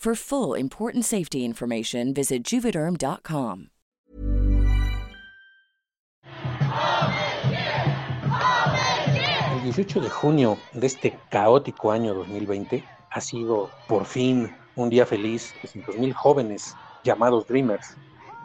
For full important safety information, visit juvederm.com. El 18 de junio de este caótico año 2020 ha sido por fin un día feliz de mil jóvenes llamados Dreamers.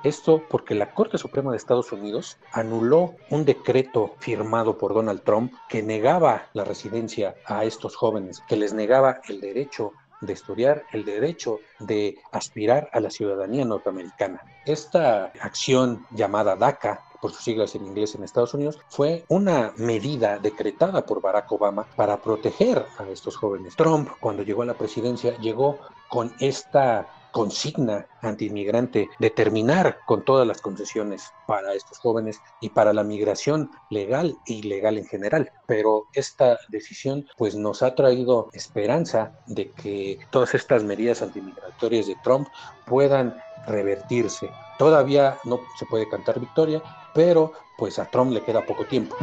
Esto porque la Corte Suprema de Estados Unidos anuló un decreto firmado por Donald Trump que negaba la residencia a estos jóvenes, que les negaba el derecho de estudiar el derecho de aspirar a la ciudadanía norteamericana. Esta acción llamada DACA, por sus siglas en inglés en Estados Unidos, fue una medida decretada por Barack Obama para proteger a estos jóvenes. Trump, cuando llegó a la presidencia, llegó con esta consigna antiinmigrante de terminar con todas las concesiones para estos jóvenes y para la migración legal e ilegal en general. Pero esta decisión pues nos ha traído esperanza de que todas estas medidas antimigratorias de Trump puedan revertirse. Todavía no se puede cantar victoria, pero pues a Trump le queda poco tiempo.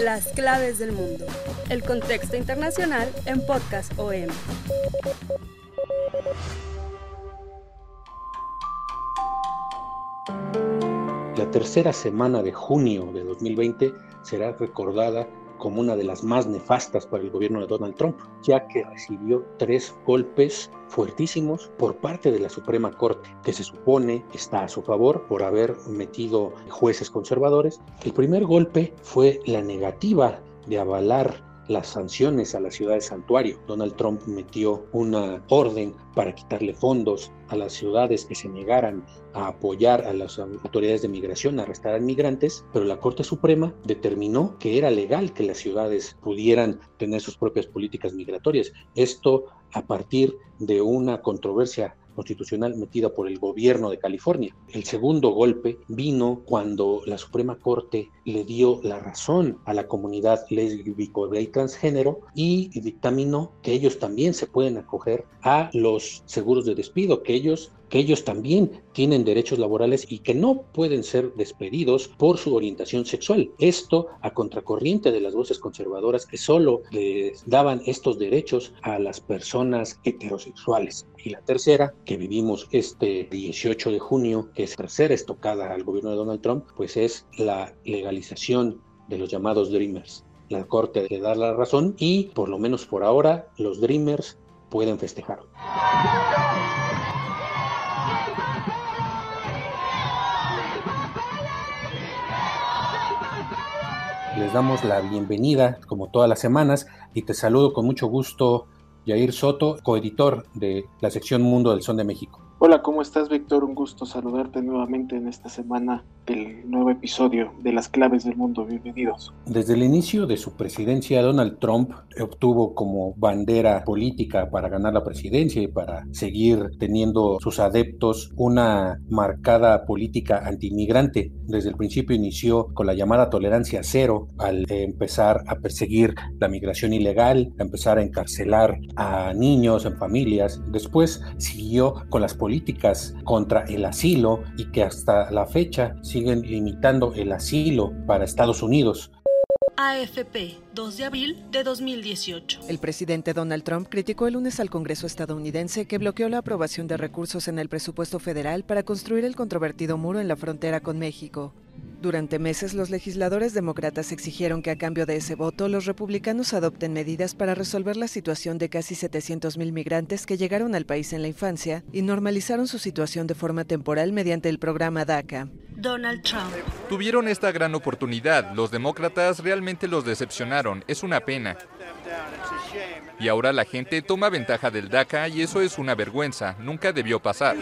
Las claves del mundo. El contexto internacional en Podcast OM. La tercera semana de junio de 2020 será recordada como una de las más nefastas para el gobierno de Donald Trump, ya que recibió tres golpes fuertísimos por parte de la Suprema Corte, que se supone está a su favor por haber metido jueces conservadores. El primer golpe fue la negativa de avalar las sanciones a la ciudad de santuario. Donald Trump metió una orden para quitarle fondos a las ciudades que se negaran a apoyar a las autoridades de migración a arrestar a migrantes, pero la Corte Suprema determinó que era legal que las ciudades pudieran tener sus propias políticas migratorias. Esto a partir de una controversia constitucional metida por el gobierno de California. El segundo golpe vino cuando la Suprema Corte le dio la razón a la comunidad lésbico y transgénero y dictaminó que ellos también se pueden acoger a los seguros de despido, que ellos que ellos también tienen derechos laborales y que no pueden ser despedidos por su orientación sexual. Esto a contracorriente de las voces conservadoras que solo les daban estos derechos a las personas heterosexuales. Y la tercera, que vivimos este 18 de junio, que es tercera estocada al gobierno de Donald Trump, pues es la legalización de los llamados Dreamers. La Corte le da la razón y, por lo menos por ahora, los Dreamers pueden festejar. Les damos la bienvenida, como todas las semanas, y te saludo con mucho gusto, Jair Soto, coeditor de la sección Mundo del Son de México. Hola, ¿cómo estás, Víctor? Un gusto saludarte nuevamente en esta semana del nuevo episodio de Las Claves del Mundo. Bienvenidos. Desde el inicio de su presidencia, Donald Trump obtuvo como bandera política para ganar la presidencia y para seguir teniendo sus adeptos una marcada política antiinmigrante. Desde el principio inició con la llamada tolerancia cero al empezar a perseguir la migración ilegal, a empezar a encarcelar a niños en familias. Después siguió con las políticas contra el asilo y que hasta la fecha siguen limitando el asilo para Estados Unidos. AFP, 2 de abril de 2018. El presidente Donald Trump criticó el lunes al Congreso estadounidense que bloqueó la aprobación de recursos en el presupuesto federal para construir el controvertido muro en la frontera con México. Durante meses los legisladores demócratas exigieron que a cambio de ese voto los republicanos adopten medidas para resolver la situación de casi 700.000 migrantes que llegaron al país en la infancia y normalizaron su situación de forma temporal mediante el programa DACA. Donald Trump. Tuvieron esta gran oportunidad. Los demócratas realmente los decepcionaron. Es una pena. Y ahora la gente toma ventaja del DACA y eso es una vergüenza. Nunca debió pasar.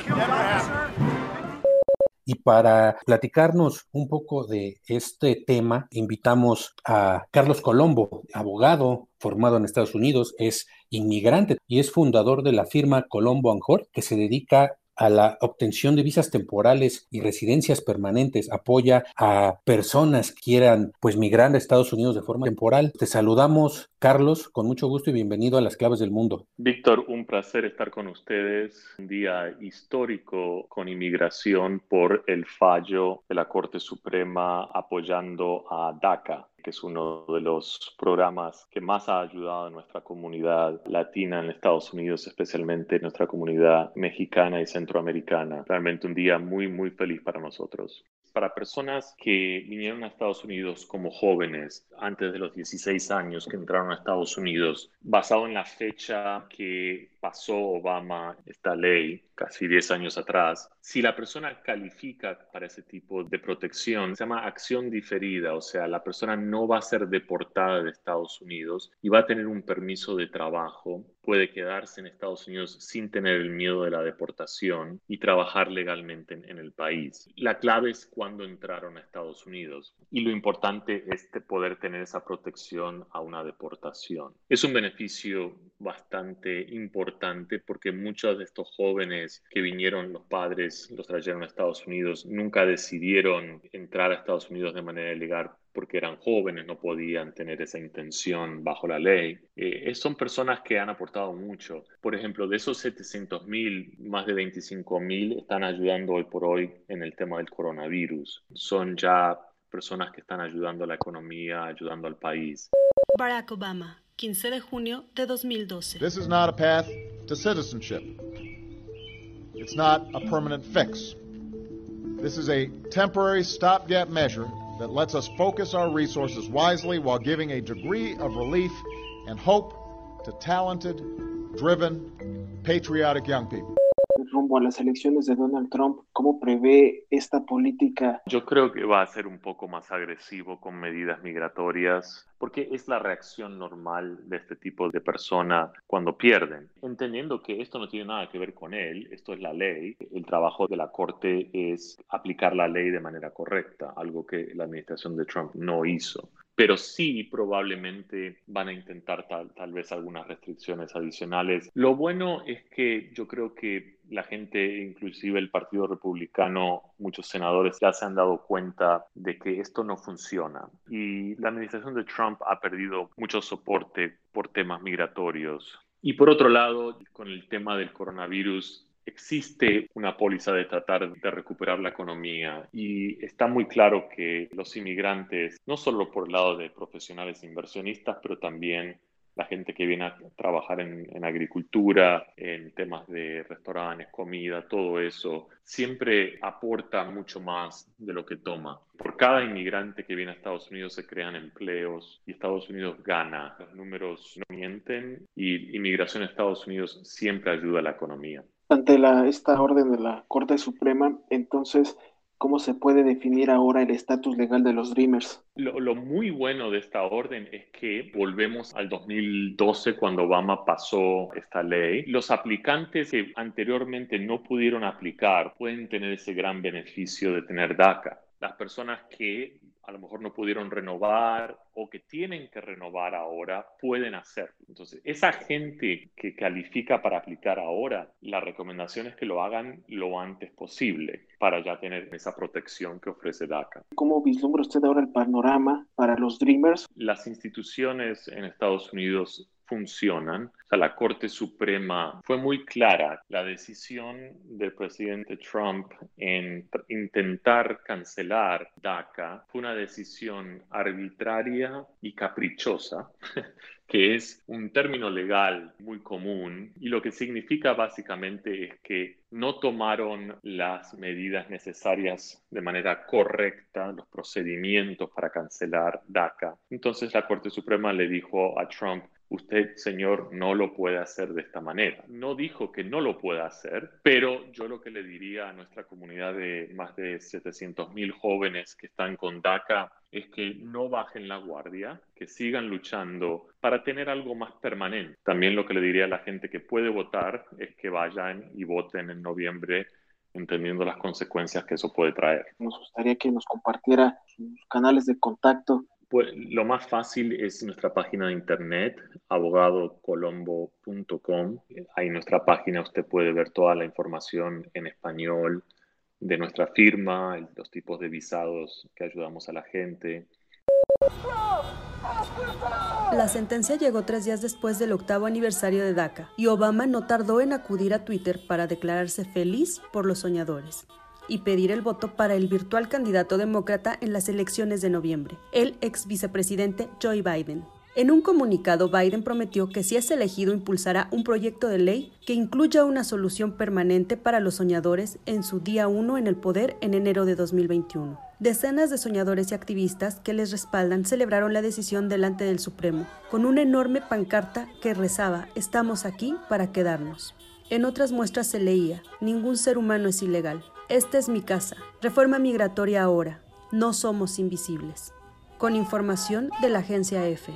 Y para platicarnos un poco de este tema, invitamos a Carlos Colombo, abogado formado en Estados Unidos, es inmigrante y es fundador de la firma Colombo Anjor, que se dedica a la obtención de visas temporales y residencias permanentes, apoya a personas que quieran pues migrar a Estados Unidos de forma temporal. Te saludamos, Carlos, con mucho gusto y bienvenido a las claves del mundo. Víctor, un placer estar con ustedes. Un día histórico con inmigración por el fallo de la Corte Suprema apoyando a DACA que es uno de los programas que más ha ayudado a nuestra comunidad latina en Estados Unidos, especialmente nuestra comunidad mexicana y centroamericana. Realmente un día muy, muy feliz para nosotros para personas que vinieron a Estados Unidos como jóvenes, antes de los 16 años que entraron a Estados Unidos, basado en la fecha que pasó Obama esta ley, casi 10 años atrás, si la persona califica para ese tipo de protección, se llama acción diferida, o sea, la persona no va a ser deportada de Estados Unidos y va a tener un permiso de trabajo puede quedarse en Estados Unidos sin tener el miedo de la deportación y trabajar legalmente en, el país. La clave es cuando entraron a Estados Unidos y lo importante es poder tener esa protección a una deportación. Es un beneficio bastante importante porque muchos de estos jóvenes que vinieron, los padres los trajeron a Estados Unidos, nunca decidieron entrar a Estados Unidos de manera ilegal porque eran jóvenes, no podían tener esa intención bajo la ley. Eh, son personas que han aportado mucho. Por ejemplo, de esos 700 mil, más de 25 mil están ayudando hoy por hoy en el tema del coronavirus. Son ya personas que están ayudando a la economía, ayudando al país. Barack Obama, 15 de junio de 2012. This is not a path to citizenship. It's not a permanent fix. This is a temporary stopgap measure that lets us focus our resources wisely while giving a degree of relief and hope to talented, driven, patriotic young people. Rumbo a las elecciones de Donald Trump, ¿cómo prevé esta política? Yo creo que va a ser un poco más agresivo con medidas migratorias, porque es la reacción normal de este tipo de persona cuando pierden, entendiendo que esto no tiene nada que ver con él, esto es la ley, el trabajo de la Corte es aplicar la ley de manera correcta, algo que la administración de Trump no hizo pero sí probablemente van a intentar tal, tal, vez algunas restricciones adicionales. Lo bueno es que yo creo que la gente, inclusive el Partido Republicano, muchos senadores ya se han dado cuenta de que esto no funciona. Y la administración de Trump ha perdido mucho soporte por temas migratorios. Y por otro lado, con el tema del coronavirus, existe una póliza de tratar de recuperar la economía y está muy claro que los inmigrantes, no solo por el lado de profesionales inversionistas, pero también la gente que viene a trabajar en, agricultura, en temas de restaurantes, comida, todo eso, siempre aporta mucho más de lo que toma. Por cada inmigrante que viene a Estados Unidos se crean empleos y Estados Unidos gana. Los números no mienten y inmigración a Estados Unidos siempre ayuda a la economía ante la, esta orden de la Corte Suprema, entonces, ¿cómo se puede definir ahora el estatus legal de los Dreamers? Lo, lo, muy bueno de esta orden es que volvemos al 2012 cuando Obama pasó esta ley. Los aplicantes que anteriormente no pudieron aplicar pueden tener ese gran beneficio de tener DACA. Las personas que a lo mejor no pudieron renovar o que tienen que renovar ahora, pueden hacerlo. Entonces, esa gente que califica para aplicar ahora, la recomendación es que lo hagan lo antes posible para ya tener esa protección que ofrece DACA. ¿Cómo vislumbra usted ahora el panorama para los Dreamers? Las instituciones en Estados Unidos funcionan. la Corte Suprema fue muy clara. La decisión del presidente Trump en intentar cancelar DACA fue una decisión arbitraria y caprichosa que es un término legal muy común y lo que significa básicamente es que no tomaron las medidas necesarias de manera correcta, los procedimientos para cancelar DACA. Entonces la Corte Suprema le dijo a Trump, usted, señor, no lo puede hacer de esta manera. No dijo que no lo pueda hacer, pero yo lo que le diría a nuestra comunidad de más de 700 mil jóvenes que están con DACA es que no bajen la guardia, que sigan luchando para tener algo más permanente. También lo que le diría a la gente que puede votar es que vayan y voten en noviembre entendiendo las consecuencias que eso puede traer. Nos gustaría que nos compartiera sus canales de contacto pues lo más fácil es nuestra página de internet, abogadocolombo.com. Ahí en nuestra página usted puede ver toda la información en español de nuestra firma, los tipos de visados que ayudamos a la gente. La sentencia llegó tres días después del octavo aniversario de DACA y Obama no tardó en acudir a Twitter para declararse feliz por los soñadores y pedir el voto para el virtual candidato demócrata en las elecciones de noviembre, el ex vicepresidente Joe Biden. En un comunicado, Biden prometió que si es elegido impulsará un proyecto de ley que incluya una solución permanente para los soñadores en su día 1 en el poder en enero de 2021. Decenas de soñadores y activistas que les respaldan celebraron la decisión delante del Supremo, con una enorme pancarta que rezaba, estamos aquí para quedarnos. En otras muestras se leía, ningún ser humano es ilegal, esta es mi casa. Reforma migratoria ahora. No somos invisibles. Con información de la agencia EFE.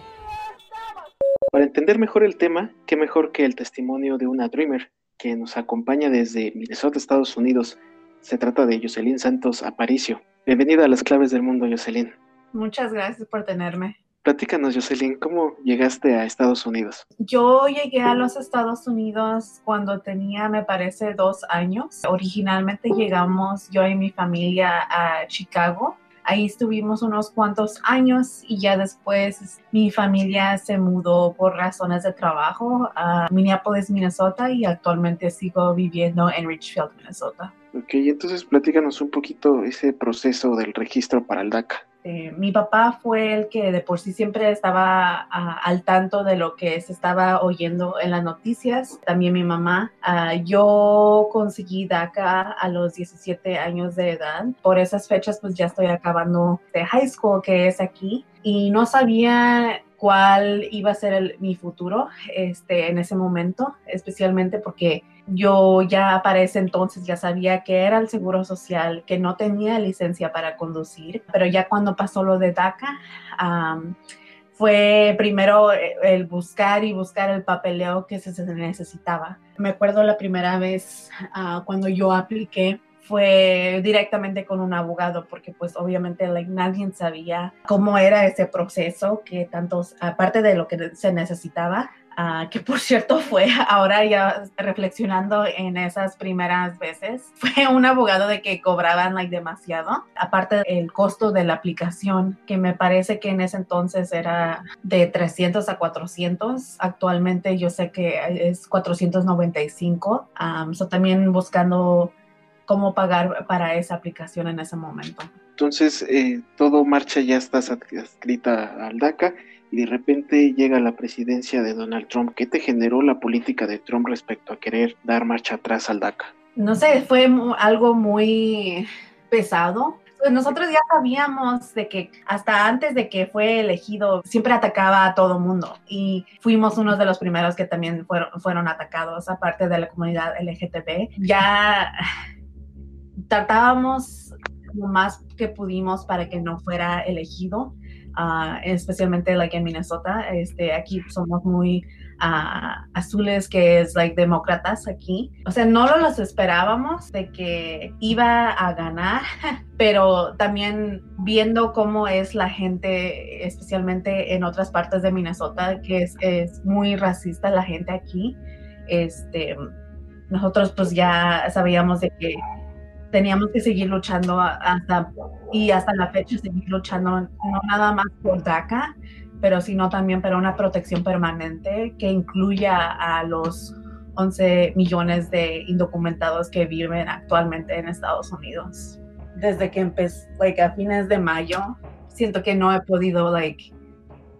Para entender mejor el tema, qué mejor que el testimonio de una Dreamer que nos acompaña desde Minnesota, Estados Unidos. Se trata de Jocelyn Santos Aparicio. Bienvenida a las claves del mundo, Jocelyn. Muchas gracias por tenerme. Platícanos, Jocelyn, ¿cómo llegaste a Estados Unidos? Yo llegué a los Estados Unidos cuando tenía, me parece, dos años. Originalmente llegamos yo y mi familia a Chicago. Ahí estuvimos unos cuantos años y ya después mi familia se mudó por razones de trabajo a Minneapolis, Minnesota y actualmente sigo viviendo en Richfield, Minnesota. Ok, entonces platícanos un poquito ese proceso del registro para el DACA. Eh, mi papá fue el que de por sí siempre estaba ah, al tanto de lo que se estaba oyendo en las noticias. También mi mamá. Ah, yo conseguí DACA a los 17 años de edad. Por esas fechas pues ya estoy acabando de high school que es aquí y no sabía cuál iba a ser mi futuro este, en ese momento, especialmente porque yo ya para ese entonces ya sabía que era el seguro social, que no tenía licencia para conducir, pero ya cuando pasó lo de DACA, fue primero el buscar y buscar el papeleo que se necesitaba. Me acuerdo la primera vez ah, cuando yo apliqué fue directamente con un abogado porque pues obviamente nadie sabía cómo era ese proceso que tantos aparte de lo que se necesitaba Ah, que por cierto fue ahora ya reflexionando en esas primeras veces, fue un abogado de que cobraban like, demasiado, aparte del costo de la aplicación, que me parece que en ese entonces era de 300 a 400, actualmente yo sé que es 495, um, so también buscando cómo pagar para esa aplicación en ese momento. Entonces, eh, todo marcha ya está adscrita al DACA y de repente llega la presidencia de Donald Trump. ¿Qué te generó la política de Trump respecto a querer dar marcha atrás al DACA? No sé, fue algo muy pesado. Pues nosotros ya sabíamos de que hasta antes de que fue elegido siempre atacaba a todo mundo y fuimos unos de los primeros que también fueron, fueron atacados, aparte de la comunidad LGTB. Ya tratábamos lo más que pudimos para que no fuera elegido Ah, especialmente like en Minnesota. Este, aquí somos muy ah, azules, que es like demócratas aquí. O sea, no lo los esperábamos de que iba a ganar, pero también viendo cómo es la gente, especialmente en otras partes de Minnesota, que es, es muy racista la gente aquí. Este, nosotros pues ya sabíamos de que teníamos que seguir luchando hasta y hasta la fecha seguir luchando no nada más por DACA, pero sino también para una protección permanente que incluya a los 11 millones de indocumentados que viven actualmente en Estados Unidos. Desde que empecé, like, a fines de mayo, siento que no he podido, like,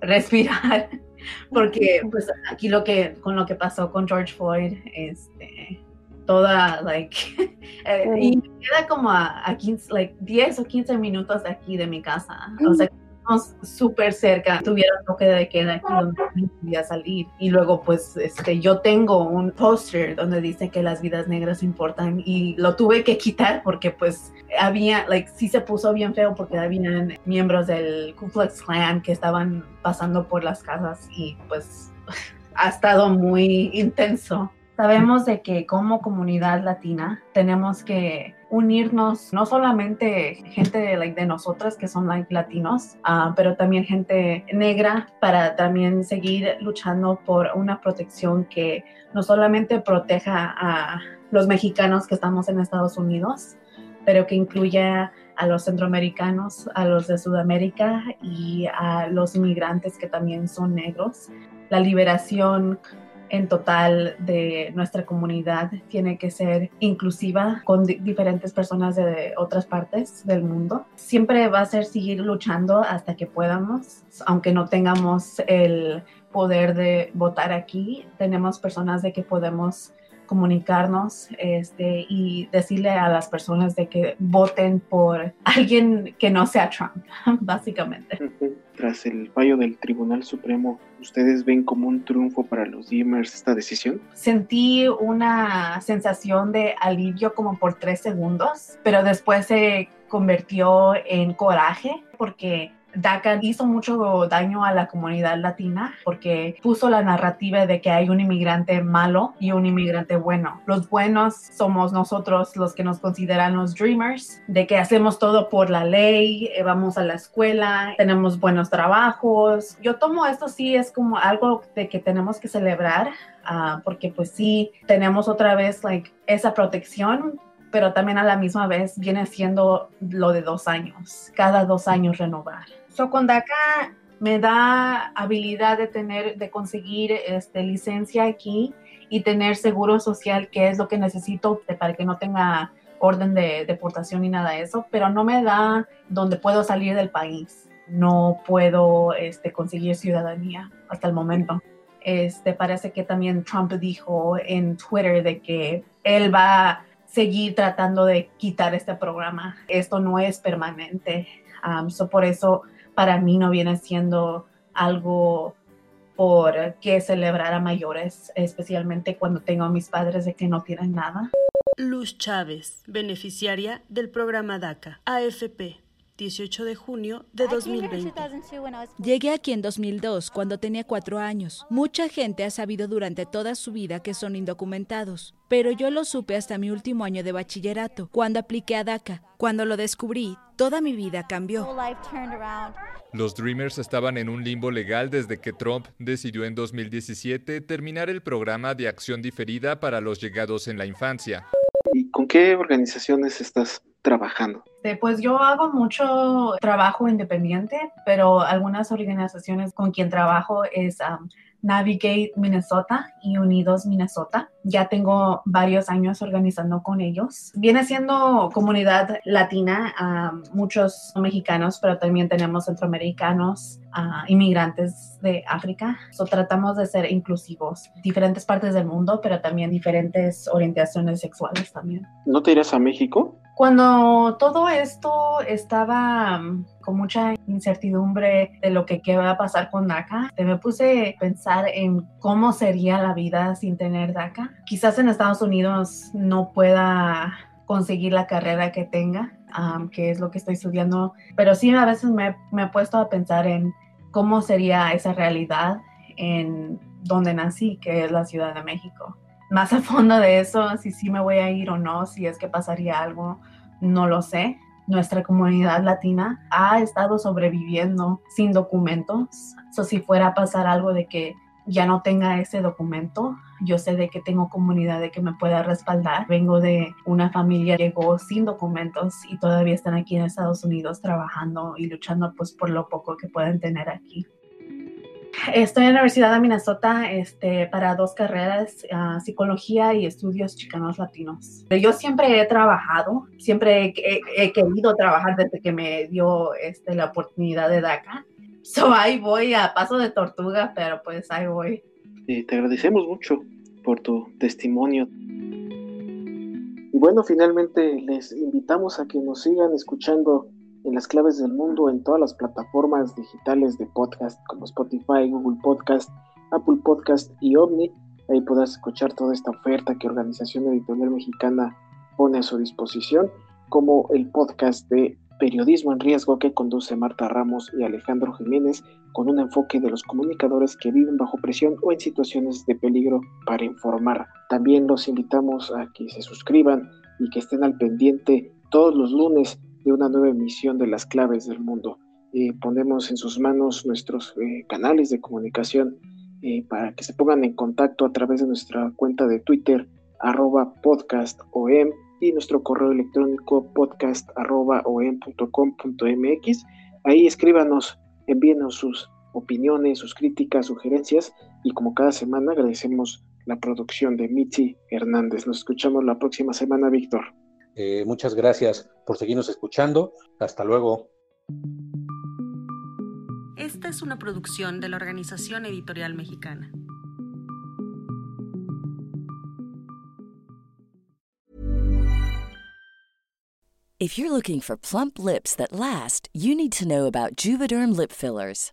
respirar, porque pues aquí lo que, con lo que pasó con George Floyd, este, toda, like, eh, y me queda como a, 15, like, 10 o 15 minutos de aquí de mi casa, o sea, súper cerca, tuvieron toque de queda aquí donde no podía salir. Y luego, pues, este, yo tengo un póster donde dice que las vidas negras importan. Y lo tuve que quitar porque, pues, había, like, sí se puso bien feo porque habían miembros del Ku Klux Klan que estaban pasando por las casas y, pues, ha estado muy intenso. Sabemos de que como comunidad latina tenemos que unirnos, no solamente gente de, like, de nosotras que son like, latinos, uh, pero también gente negra para también seguir luchando por una protección que no solamente proteja a los mexicanos que estamos en Estados Unidos, pero que incluya a los centroamericanos, a los de Sudamérica y a los inmigrantes que también son negros. La liberación en total de nuestra comunidad tiene que ser inclusiva con diferentes personas de otras partes del mundo. Siempre va a ser seguir luchando hasta que podamos, aunque no tengamos el poder de votar aquí, tenemos personas de que podemos comunicarnos este, y decirle a las personas de que voten por alguien que no sea Trump, básicamente. Tras el fallo del Tribunal Supremo, ¿ustedes ven como un triunfo para los Dreamers esta decisión? Sentí una sensación de alivio como por tres segundos, pero después se convirtió en coraje porque DACA hizo mucho daño a la comunidad latina porque puso la narrativa de que hay un inmigrante malo y un inmigrante bueno. Los buenos somos nosotros los que nos consideran los dreamers, de que hacemos todo por la ley, eh, vamos a la escuela, tenemos buenos trabajos. Yo tomo esto sí es como algo de que tenemos que celebrar ah, porque pues sí tenemos otra vez like esa protección pero también a la misma vez viene siendo lo de dos años, cada dos años renovar. So, con DACA me da habilidad de tener, de conseguir este, licencia aquí y tener seguro social, que es lo que necesito para que no tenga orden de deportación ni nada de eso, pero no me da donde puedo salir del país. No puedo este, conseguir ciudadanía hasta el momento. Este, parece que también Trump dijo en Twitter de que él va a seguir tratando de quitar este programa. Esto no es permanente. Um, por eso para mí no viene siendo algo por que celebrar a mayores, especialmente cuando tengo a mis padres de que no tienen nada. Luz Chávez, beneficiaria del programa DACA, AFP. 18 de junio de 2020. Llegué aquí en 2002, cuando tenía cuatro años. Mucha gente ha sabido durante toda su vida que son indocumentados, pero yo lo supe hasta mi último año de bachillerato, cuando apliqué a DACA. Cuando lo descubrí, toda mi vida cambió. Los Dreamers estaban en un limbo legal desde que Trump decidió en 2017 terminar el programa de acción diferida para los llegados en la infancia. ¿Y con qué organizaciones estás trabajando? Pues yo hago mucho trabajo independiente, pero algunas organizaciones con quien trabajo es um, Navigate Minnesota y Unidos Minnesota. Ya tengo varios años organizando con ellos. Viene siendo comunidad latina, um, muchos mexicanos, pero también tenemos centroamericanos, uh, inmigrantes de África. So, tratamos de ser inclusivos, diferentes partes del mundo, pero también diferentes orientaciones sexuales también. ¿No te irás a México? Cuando todo esto estaba con mucha incertidumbre de lo que va a pasar con DACA, me puse a pensar en cómo sería la vida sin tener DACA. Quizás en Estados Unidos no pueda conseguir la carrera que tenga, que es lo que estoy estudiando, pero sí a veces me, me he puesto a pensar en cómo sería esa realidad en donde nací, que es la Ciudad de México más a fondo de eso, si sí me voy a ir o no, si es que pasaría algo, no lo sé. Nuestra comunidad latina ha estado sobreviviendo sin documentos. So, si fuera a pasar algo de que ya no tenga ese documento, yo sé de que tengo comunidad de que me pueda respaldar. Vengo de una familia que llegó sin documentos y todavía están aquí en Estados Unidos trabajando y luchando pues por lo poco que pueden tener aquí. Estoy en la Universidad de Minnesota este, para dos carreras, uh, psicología y estudios chicanos latinos. Yo siempre he trabajado, siempre he, he, querido trabajar desde que me dio este, la oportunidad de DACA. So ahí voy a paso de tortuga, pero pues ahí voy. te agradecemos mucho por tu testimonio. Y bueno, finalmente les invitamos a que nos sigan escuchando en las claves del mundo en todas las plataformas digitales de podcast como Spotify, Google Podcast, Apple Podcast y Omni. Ahí podrás escuchar toda esta oferta que Organización Editorial Mexicana pone a su disposición, como el podcast de Periodismo en Riesgo que conduce Marta Ramos y Alejandro Jiménez, con un enfoque de los comunicadores que viven bajo presión o en situaciones de peligro para informar. También los invitamos a que se suscriban y que estén al pendiente todos los lunes de una nueva emisión de las claves del mundo. Eh, ponemos en sus manos nuestros eh, canales de comunicación eh, para que se pongan en contacto a través de nuestra cuenta de Twitter, arroba podcastom, y nuestro correo electrónico podcast arroba mx. Ahí escríbanos, envíenos sus opiniones, sus críticas, sugerencias, y como cada semana agradecemos la producción de Mitzi Hernández. Nos escuchamos la próxima semana, Víctor. Eh, muchas gracias por seguirnos escuchando. Hasta luego. Esta es una producción de la Organización Editorial Mexicana. If you're looking for plump lips that last, you need to know about Juvederm lip fillers.